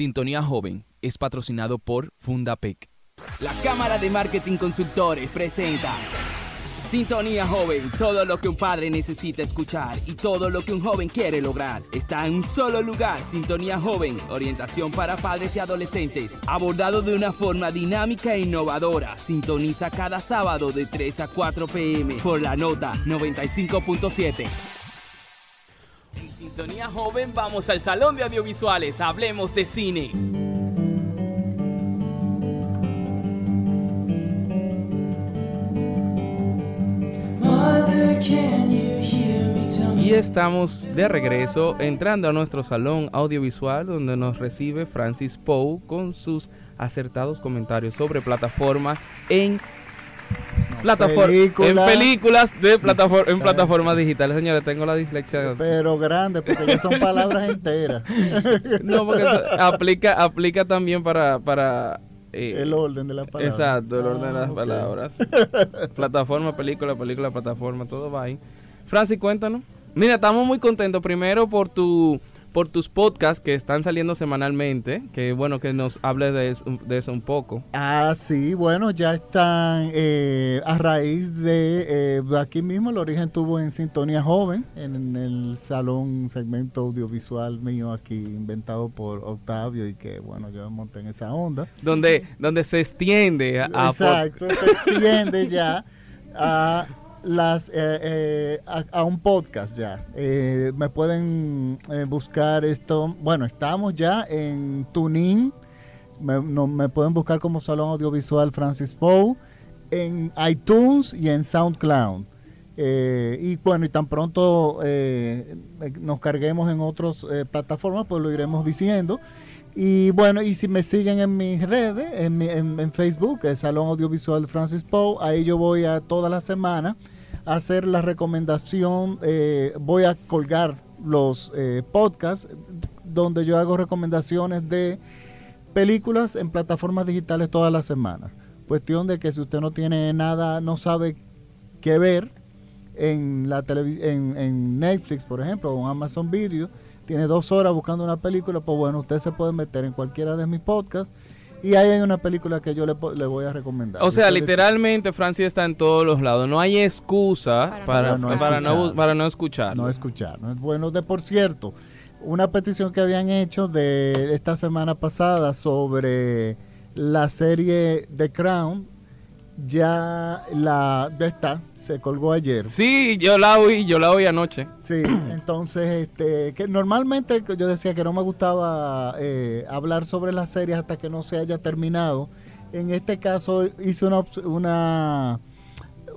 Sintonía Joven es patrocinado por Fundapec. La Cámara de Marketing Consultores presenta Sintonía Joven, todo lo que un padre necesita escuchar y todo lo que un joven quiere lograr. Está en un solo lugar, Sintonía Joven, orientación para padres y adolescentes, abordado de una forma dinámica e innovadora. Sintoniza cada sábado de 3 a 4 pm por la nota 95.7. Sintonía Joven vamos al Salón de Audiovisuales, hablemos de cine. Y estamos de regreso entrando a nuestro salón audiovisual donde nos recibe Francis Poe con sus acertados comentarios sobre plataformas en plataforma, en películas de plataforma, en plataformas digitales. Señores, tengo la dislexia. Pero grande, porque ya son palabras enteras. no, porque aplica, aplica también para, para eh, el orden de las palabras. Exacto, el orden de las ah, palabras. plataforma, película, película, plataforma, todo va ahí. Francis, cuéntanos. Mira, estamos muy contentos primero por tu por tus podcasts que están saliendo semanalmente, que bueno que nos hable de eso, un poco. Ah, sí, bueno, ya están eh, a raíz de eh, aquí mismo, el origen tuvo en Sintonía Joven, en, el salón segmento audiovisual mío aquí inventado por Octavio y que bueno, yo me monté en esa onda. Donde, donde se extiende a... Exacto, se extiende ya a las eh, eh, a, un podcast ya. Eh, me pueden buscar esto. Bueno, estamos ya en Tuning. Me, me pueden buscar como Salón Audiovisual Francis Poe en iTunes y en SoundCloud. y bueno, y tan pronto nos carguemos en otras plataformas, pues lo iremos diciendo. Y bueno, y si me siguen en mis redes, en, en, Facebook, el Salón Audiovisual Francis Poe, ahí yo voy a toda la semana a hacer la recomendación, eh, voy a colgar los eh, podcasts donde yo hago recomendaciones de películas en plataformas digitales todas las semanas. Cuestión de que si usted no tiene nada, no sabe qué ver en, la en, en Netflix, por ejemplo, o en Amazon Video, tiene dos horas buscando una película, pues bueno, usted se puede meter en cualquiera de mis podcasts y ahí hay una película que yo le, voy a recomendar. O sea, literalmente Francia está en todos los lados. No hay excusa para, no, para, no, para no escuchar. No escuchar. Bueno, de por cierto, una petición que habían hecho de esta semana pasada sobre la serie The Crown ya la ya está, se colgó ayer. Sí, yo la oí, yo la oí anoche. Sí, entonces este que normalmente yo decía que no me gustaba eh, hablar sobre las series hasta que no se haya terminado. En este caso hice una una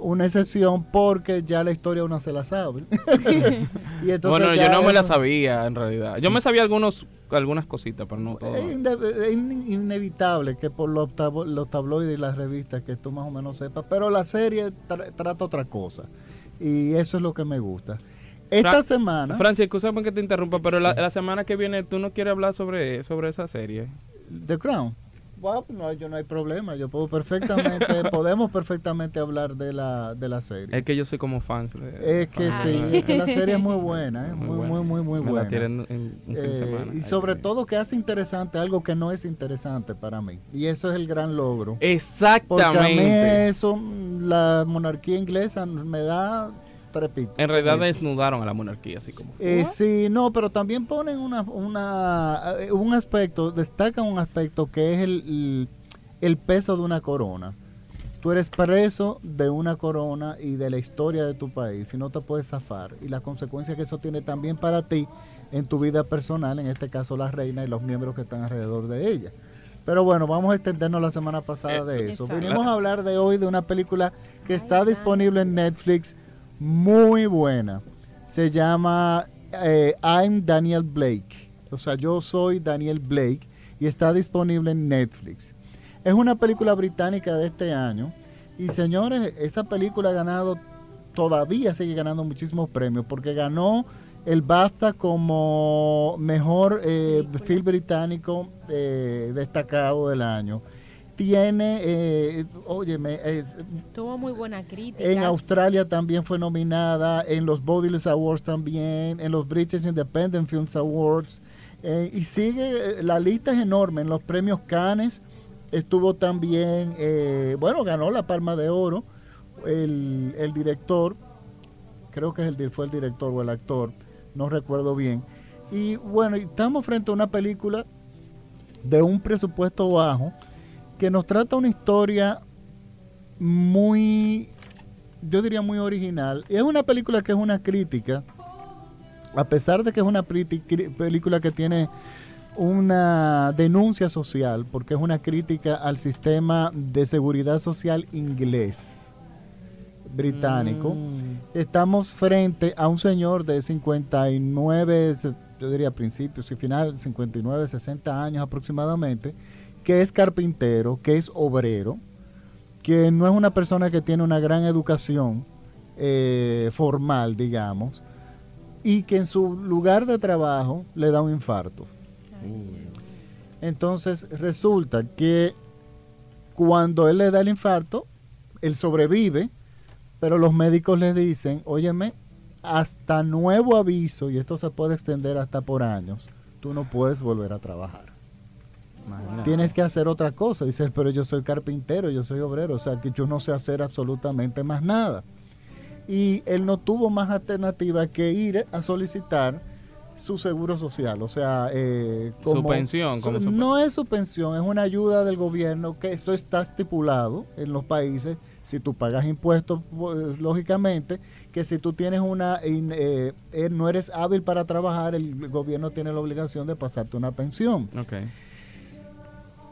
una excepción porque ya la historia uno se la sabe. bueno, yo no me la sabía en realidad. Yo me sabía algunos algunas cositas, pero no todo. Es, inevitable que por los, los, tabloides y las revistas que tú más o menos sepas, pero la serie trata otra cosa. Y eso es lo que me gusta. Esta semana... Francia, escúchame que te interrumpa, pero la, la, semana que viene tú no quieres hablar sobre, sobre esa serie. The Crown no, yo no hay problema, yo puedo perfectamente, podemos perfectamente hablar de la, de la serie. Es que yo soy como fan. Es que sí, es que la serie es muy buena, ¿eh? muy, muy, muy, muy, buena. Eh, y sobre todo que hace interesante algo que no es interesante para mí. Y eso es el gran logro. Exactamente. Porque a mí eso, la monarquía inglesa me da en realidad desnudaron a la monarquía, así como. Eh, sí, no, pero también ponen una, una, eh, un aspecto, destacan un aspecto que es el, el peso de una corona. Tú eres preso de una corona y de la historia de tu país y no te puedes zafar. Y las consecuencias que eso tiene también para ti en tu vida personal, en este caso la reina y los miembros que están alrededor de ella. Pero bueno, vamos a extendernos la semana pasada de eso. Vinimos a hablar de hoy de una película que está disponible en Netflix muy buena. Se llama eh, I'm Daniel Blake. O sea, yo soy Daniel Blake y está disponible en Netflix. Es una película británica de este año. Y señores, esta película ha ganado, todavía sigue ganando muchísimos premios porque ganó el BAFTA como mejor eh, film británico eh, destacado del año tiene, eh, óyeme, es, tuvo muy buena crítica. En Australia también fue nominada, en los Bodiless Awards también, en los British Independent Films Awards, Eh, y sigue, eh, la lista es enorme. En los premios Cannes estuvo también, eh, bueno, ganó la Palma de Oro el, el director, creo que es el, fue el director o el actor, no recuerdo bien. Y bueno, estamos frente a una película de un presupuesto bajo que nos trata una historia muy, yo diría muy original. Y es una película que es una crítica, a pesar de que es una película que tiene una denuncia social, porque es una crítica al sistema de seguridad social inglés, británico. Mm. Estamos frente a un señor de 59, yo diría principios y final, 59, 60 años aproximadamente, que es carpintero, que es obrero, que no es una persona que tiene una gran educación eh, formal, digamos, y que en su lugar de trabajo le da un infarto. Entonces resulta que cuando él le da el infarto, él sobrevive, pero los médicos le dicen, óyeme, hasta nuevo aviso, y esto se puede extender hasta por años, tú no puedes volver a trabajar. Tienes que hacer otra cosa. Dice, pero yo soy carpintero, yo soy obrero, o sea que yo no sé hacer absolutamente más nada. Y él no tuvo más alternativa que ir a solicitar su seguro social, o sea, eh, su pensión. no es su pensión, es una ayuda del gobierno que eso está estipulado en los países. Si tú pagas impuestos, pues, lógicamente, que si tú tienes una, eh, eh, no eres hábil para trabajar, el gobierno tiene la obligación de pasarte una pensión. Okay.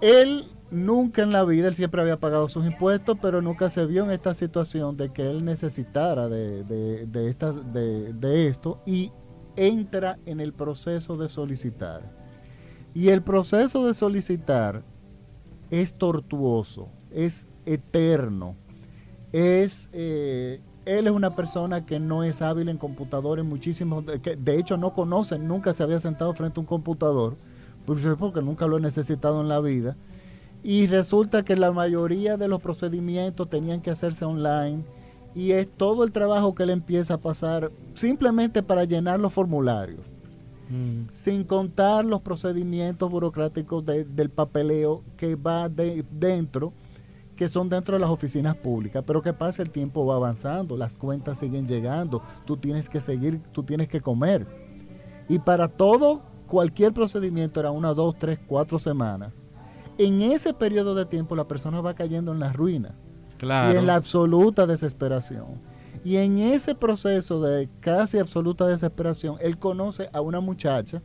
Él nunca en la vida, él siempre había pagado sus impuestos, pero nunca se vio en esta situación de que él necesitara de, de, de, de esto y entra en el proceso de solicitar. Y el proceso de solicitar es tortuoso, es eterno, es... Eh, él es una persona que no es hábil en computadores, muchísimos, que de hecho no conoce, nunca se había sentado frente a un computador pues, porque nunca lo he necesitado en la vida. Y resulta que la mayoría de los procedimientos tenían que hacerse online y es todo el trabajo que él empieza a pasar simplemente para llenar los formularios, mm. sin contar los procedimientos burocráticos del papeleo que va dentro, que son dentro de las oficinas públicas. Pero que pasa, el tiempo va avanzando, las cuentas siguen llegando, tú tienes que seguir, tú tienes que comer. Y para todo cualquier procedimiento era una, dos, tres, cuatro semanas. En ese periodo de tiempo la persona va cayendo en la ruina y en la absoluta desesperación. Y en ese proceso de casi absoluta desesperación, él conoce a una muchacha,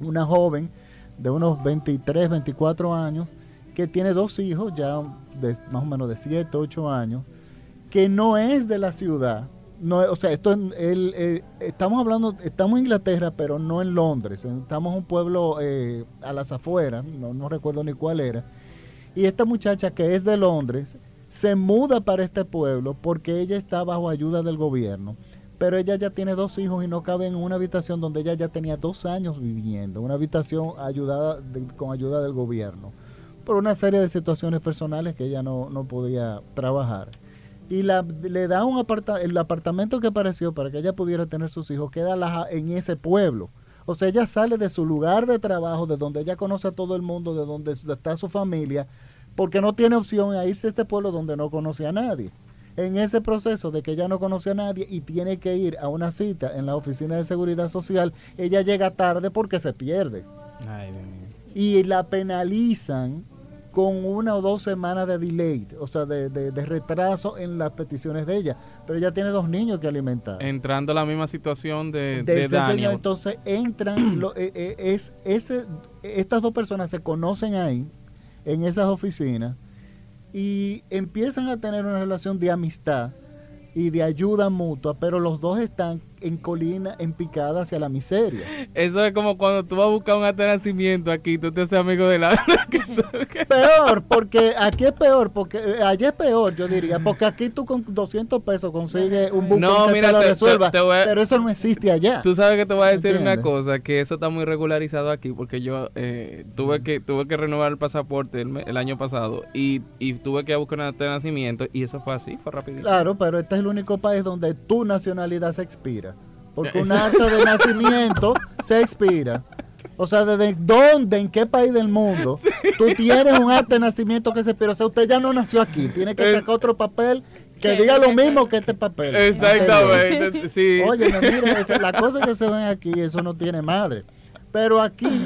una joven de unos 23, 24 años, que tiene dos hijos, ya de más o menos de 7, 8 años, que no es de la ciudad, no, o sea, esto el, estamos hablando, estamos en Inglaterra, pero no en Londres. Estamos en un pueblo eh, a las afueras, no, no recuerdo ni cuál era. Y esta muchacha que es de Londres se muda para este pueblo porque ella está bajo ayuda del gobierno. Pero ella ya tiene dos hijos y no cabe en una habitación donde ella ya tenía dos años viviendo, una habitación ayudada con ayuda del gobierno, por una serie de situaciones personales que ella no, no podía trabajar y la, le da un apartamento, el apartamento que apareció para que ella pudiera tener sus hijos, queda en ese pueblo. O sea, ella sale de su lugar de trabajo, de donde ella conoce a todo el mundo, de donde está su familia, porque no tiene opción a irse a este pueblo donde no conoce a nadie. En ese proceso de que ella no conoce a nadie y tiene que ir a una cita en la oficina de seguridad social, ella llega tarde porque se pierde. y la penalizan con una o dos semanas de delay, o sea, de, retraso en las peticiones de ella. Pero ella tiene dos niños que alimentar. Entrando a la misma situación de, de, Señor, entonces entran, lo, eh, eh, es, ese, estas dos personas se conocen ahí, en esas oficinas, y empiezan a tener una relación de amistad y de ayuda mutua, pero los dos están en colina, en picada hacia la miseria. Eso es como cuando tú vas a buscar un nacimiento aquí, tú te haces amigo de la... peor, porque aquí es peor, porque eh, allá es peor, yo diría, porque aquí tú con 200 pesos consigues un buque no, que te lo resuelva, pero eso no existe allá. Tú sabes que te voy a decir una cosa, que eso está muy regularizado aquí, porque yo eh, tuve que tuve que renovar el pasaporte el, año pasado y, y, tuve que buscar un acta de nacimiento y eso fue así, fue rapidito. Claro, pero este es el único país donde tu nacionalidad se expira. Porque un acto de nacimiento se expira. O sea, ¿desde dónde, en qué país del mundo tú tienes un acta de nacimiento que se pero O sea, usted ya no nació aquí, tiene que sacar otro papel que diga lo mismo que este papel. Exactamente, sí. Oye, mira, las cosas que se ven aquí, eso no tiene madre. Pero aquí,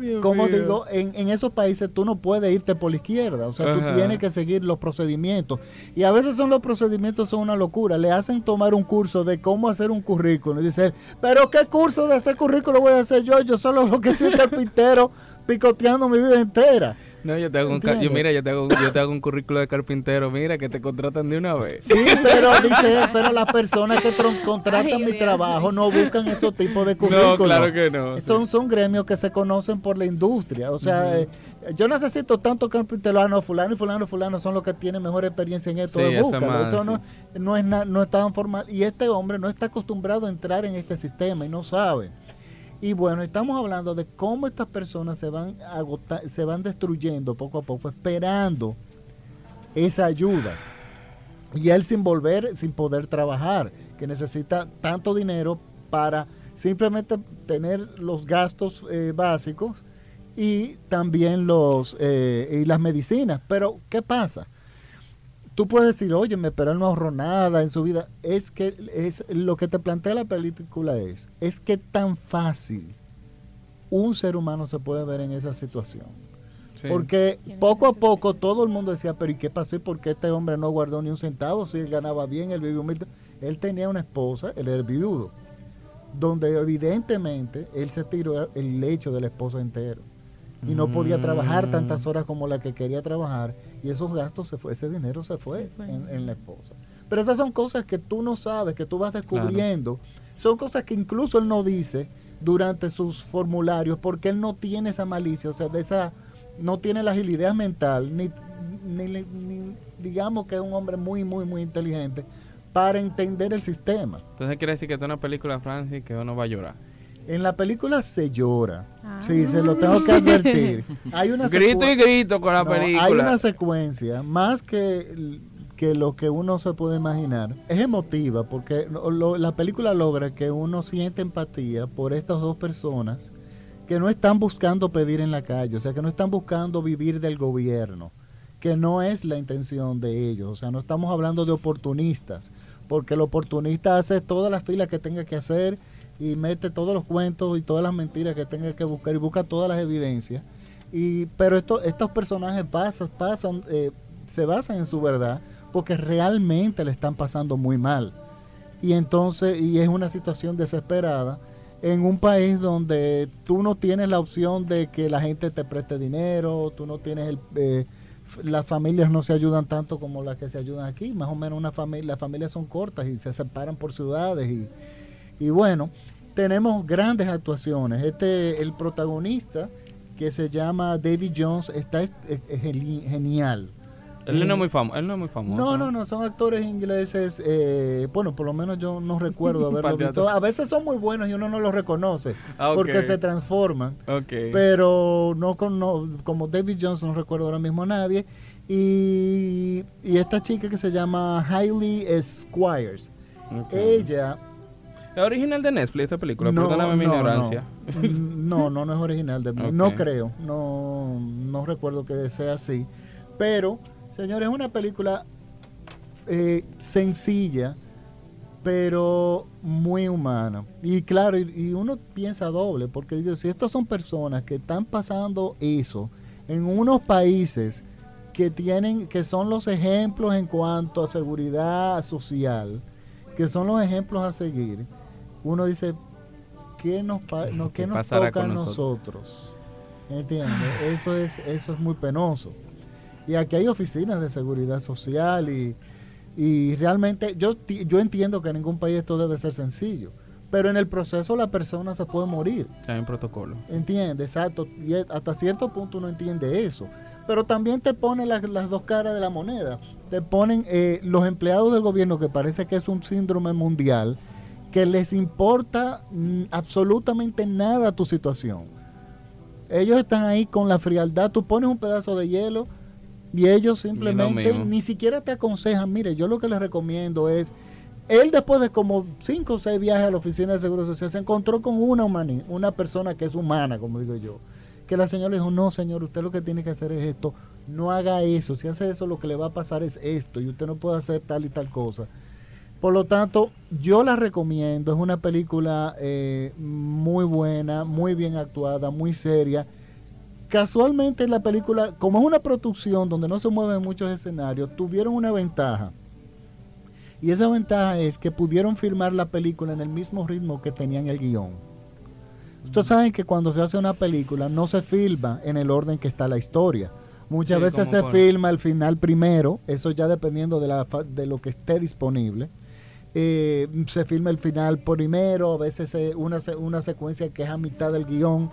Ay, Dios como mío. digo, en, en esos países tú no puedes irte por la izquierda. O sea, Ajá. tú tienes que seguir los procedimientos. Y a veces son los procedimientos son una locura. Le hacen tomar un curso de cómo hacer un currículum. Y dicen, pero ¿qué curso de hacer currículum voy a hacer yo? Yo solo lo que soy carpintero picoteando mi vida entera. No, yo te hago un, yo, mira, yo te hago, yo te hago un currículo de carpintero, mira, que te contratan de una vez. Sí, pero dice, él, pero las personas que contratan Ay, mi Dios. trabajo no buscan esos tipos de currículos. No, claro que no. Son, son gremios que se conocen por la industria. O sea, eh, yo necesito tanto carpintero, ah, no, fulano y fulano y fulano son los que tienen mejor experiencia en esto. Sí, es búscalo. más, Eso no, no es na- no es tan formal. Y este hombre no está acostumbrado a entrar en este sistema y no sabe. Y bueno, estamos hablando de cómo estas personas se van agota- se van destruyendo poco a poco, esperando esa ayuda. Y él sin volver, sin poder trabajar, que necesita tanto dinero para simplemente tener los gastos eh, básicos y también los eh, y las medicinas. Pero, ¿qué pasa? Tú puedes decir, oye, pero él no ahorró nada en su vida. Es que es lo que te plantea la película es, es que tan fácil un ser humano se puede ver en esa situación. Sí. Porque poco a poco todo el mundo decía, pero ¿y qué pasó? ¿Y por qué este hombre no guardó ni un centavo? Si él ganaba bien, él vivía humilde. Él tenía una esposa, él era viudo, donde evidentemente él se tiró el lecho de la esposa entero. Y no podía trabajar Mm. tantas horas como la que quería trabajar. Y esos gastos se fue, ese dinero se fue. En, en la esposa. Pero esas son cosas que tú no sabes, que tú vas descubriendo. Son cosas que incluso él no dice durante sus formularios porque él no tiene esa malicia, o sea, de esa no tiene la agilidad mental, ni, ni, ni- digamos que es un hombre muy, muy, muy inteligente para entender el sistema. Entonces quiere decir que es una película, Francis, que uno va a llorar. En la película se llora, Ah. sí, se lo tengo que advertir. Hay una Grito y grito con la No, película. Hay una secuencia, más que, que lo que uno se puede imaginar, es emotiva, porque lo- lo- la película logra que uno siente empatía por estas dos personas que no están buscando pedir en la calle, o sea, que no están buscando vivir del gobierno, que no es la intención de ellos, o sea, no estamos hablando de oportunistas, porque el oportunista hace todas las filas que tenga que hacer y mete todos los cuentos y todas las mentiras que tenga que buscar y busca todas las evidencias. Y, pero esto, estos personajes pasan, pasan, eh, se basan en su verdad porque realmente le están pasando muy mal. Y entonces, y es una situación desesperada en un país donde tú no tienes la opción de que la gente te preste dinero, tú no tienes el... eh, las familias no se ayudan tanto como las que se ayudan aquí, más o menos una familia, las familias son cortas y se separan por ciudades y, y bueno, tenemos grandes actuaciones. Este, el protagonista, que se llama David Jones, está es- es- es geni- genial. Él no es muy famoso. Él no es muy famoso. No, no, no, son actores ingleses. eh, bueno, por lo menos yo no recuerdo haberlo visto. A veces son muy buenos y uno no los reconoce Ah, porque se transforman. Pero no, con, no como David Jones, no recuerdo ahora mismo a nadie. Y, y esta chica que se llama Hailey Squires. Ella ¿Es original de Netflix esta película? No, Perdóname mi no, ignorancia. No, no, no es original de Ok. No creo, no, no recuerdo que sea así. Pero, señores, es una película eh, sencilla, pero muy humana. Y claro, y, y uno piensa doble, porque digo, si estas son personas que están pasando eso en unos países que tienen, que son los ejemplos en cuanto a seguridad social, que son los ejemplos a seguir, uno dice, ¿qué nos, pa- no- ¿Qué qué nos pasará toca a nosotros? ¿Entiendes? Eso es, eso es muy penoso. Y aquí hay oficinas de seguridad social y, y realmente yo, yo entiendo que en ningún país esto debe ser sencillo, pero en el proceso la persona se puede morir. Hay un protocolo. ¿Entiendes? Exacto. Y hasta cierto punto uno entiende eso. Pero también te ponen las, las dos caras de la moneda. Te ponen eh, los empleados del gobierno, que parece que es un síndrome mundial, que les importa mm, absolutamente nada tu situación. Ellos están ahí con la frialdad. Tú pones un pedazo de hielo y ellos simplemente ni siquiera te aconsejan. Mire, yo lo que les recomiendo es él después de como cinco o seis viajes a la oficina de Seguro Social se encontró con una, humani- una persona que es humana, como digo yo. Que la señora le dijo, no señor, usted lo que tiene que hacer es esto, no haga eso, si hace eso lo que le va a pasar es esto y usted no puede hacer tal y tal cosa. Por lo tanto, yo la recomiendo, es una película eh, muy buena, muy bien actuada, muy seria. Casualmente la película, como es una producción donde no se mueven muchos escenarios, tuvieron una ventaja. Y esa ventaja es que pudieron filmar la película en el mismo ritmo que tenían el guion. Ustedes saben que cuando se hace una película no se filma en el orden que está la historia. Muchas Sí, veces se filma el final primero, eso ya dependiendo de, la, de lo que esté disponible. Eh, se filma el final primero, a veces se- una, una secuencia que es a mitad del guion,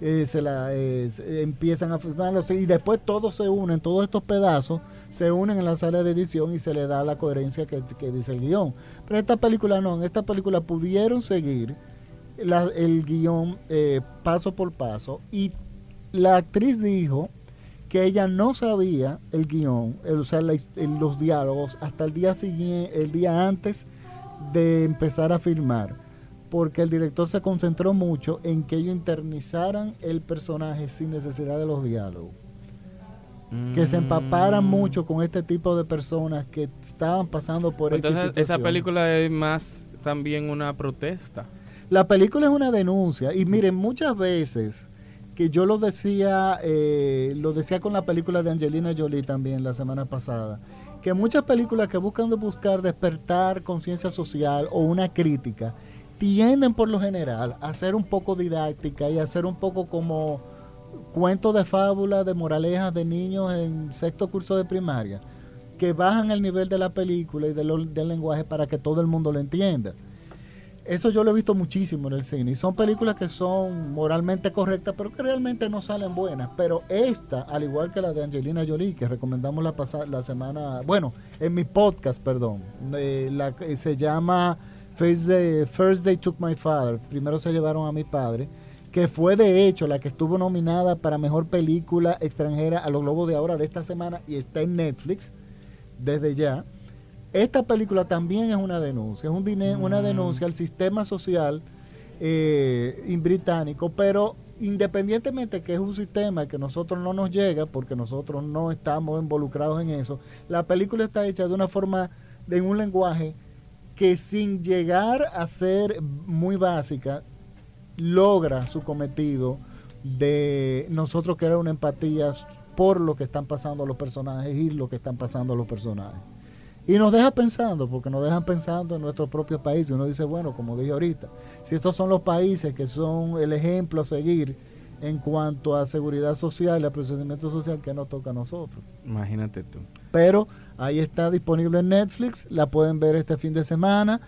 eh, se la eh, empiezan a filmarlo y después todos se unen, todos estos pedazos se unen en la sala de edición y se le da la coherencia que, dice el guion. Pero esta película no, en esta película pudieron seguir el guion eh, paso por paso y la actriz dijo que ella no sabía el guion, el, o sea, los diálogos hasta el día siguiente, el día antes de empezar a filmar, porque el director se concentró mucho en que ellos internizaran el personaje sin necesidad de los diálogos, que se empaparan Mm. mucho con este tipo de personas que estaban pasando por Entonces, esa situación. película es más también una protesta. La película es una denuncia y miren, muchas veces que yo lo decía, eh, lo decía con la película de Angelina Jolie también la semana pasada, que muchas películas que buscan de buscar despertar conciencia social o una crítica tienden por lo general a ser un poco didáctica y a ser un poco como cuentos de fábula, de moralejas de niños en sexto curso de primaria, que bajan el nivel de la película y del lenguaje para que todo el mundo lo entienda. Eso yo lo he visto muchísimo en el cine. Y son películas que son moralmente correctas, pero que realmente no salen buenas. Pero esta, al igual que la de Angelina Jolie, que recomendamos la, pasa- la semana, bueno, en mi podcast, perdón, eh, la, que se llama First Day, First Day Took My Father. Primero se llevaron a mi padre, que fue de hecho la que estuvo nominada para mejor película extranjera a los Globos de Ahora de esta semana y está en Netflix desde ya. Esta película también es una denuncia, es un dine- una denuncia al sistema social eh, británico, pero independientemente que es un sistema que nosotros no nos llega, porque nosotros no estamos involucrados en eso, la película está hecha de una forma, de un lenguaje que sin llegar a ser muy básica, logra su cometido de nosotros crear una empatía por lo que están pasando los personajes y lo que están pasando los personajes. Y nos deja pensando, porque nos dejan pensando en nuestro propio país. Y uno dice, bueno, como dije ahorita, si estos son los países que son el ejemplo a seguir en cuanto a seguridad social y a procedimiento social, que nos toca a nosotros? Imagínate tú. Pero ahí está disponible en Netflix, la pueden ver este fin de semana,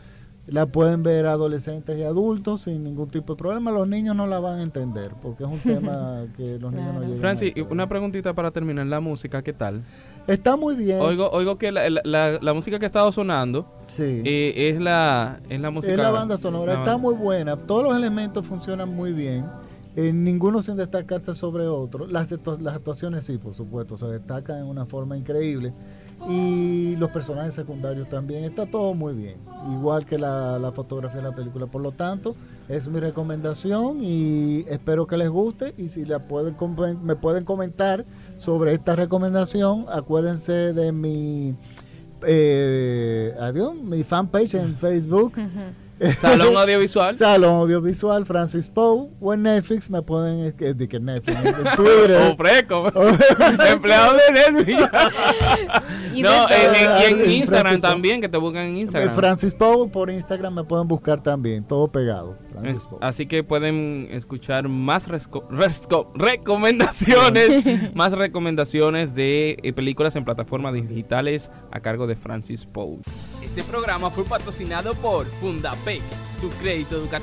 la pueden ver adolescentes y adultos sin ningún tipo de problema. Los niños no la van a entender, porque es un tema que los niños no llegan Francis, a y una preguntita para terminar. La música, ¿qué tal? Está muy bien. Oigo, oigo que la, la- la- la música que ha estado sonando sí. eh, es, la, es la música. Es la banda sonora, la está banda. muy buena. Todos los elementos funcionan muy bien. eh, ninguno sin destacarse sobre otro. Las, las actuaciones sí, por supuesto, se destacan en una forma increíble. Y los personajes secundarios también. Está todo muy bien. Igual que la, la fotografía de la película. Por lo tanto, es mi recomendación y espero que les guste. Y si la pueden me pueden comentar sobre esta recomendación, acuérdense de mi... Eh, adiós, mi fanpage en Facebook. Salón Audiovisual. Salón Audiovisual Francis Poe o en Netflix me pueden que, de que Netflix en Twitter O. Empleado de Netflix. Y no, en, en- y en Instagram también, que te buscan en Instagram. Francis Poe por Instagram me pueden buscar también todo pegado Francis Es- Poe. así que pueden escuchar más resco- resco- recomendaciones, más recomendaciones de eh, películas en plataformas digitales a cargo de Francis Poe. Este programa fue patrocinado por Fundapec, tu crédito educativo.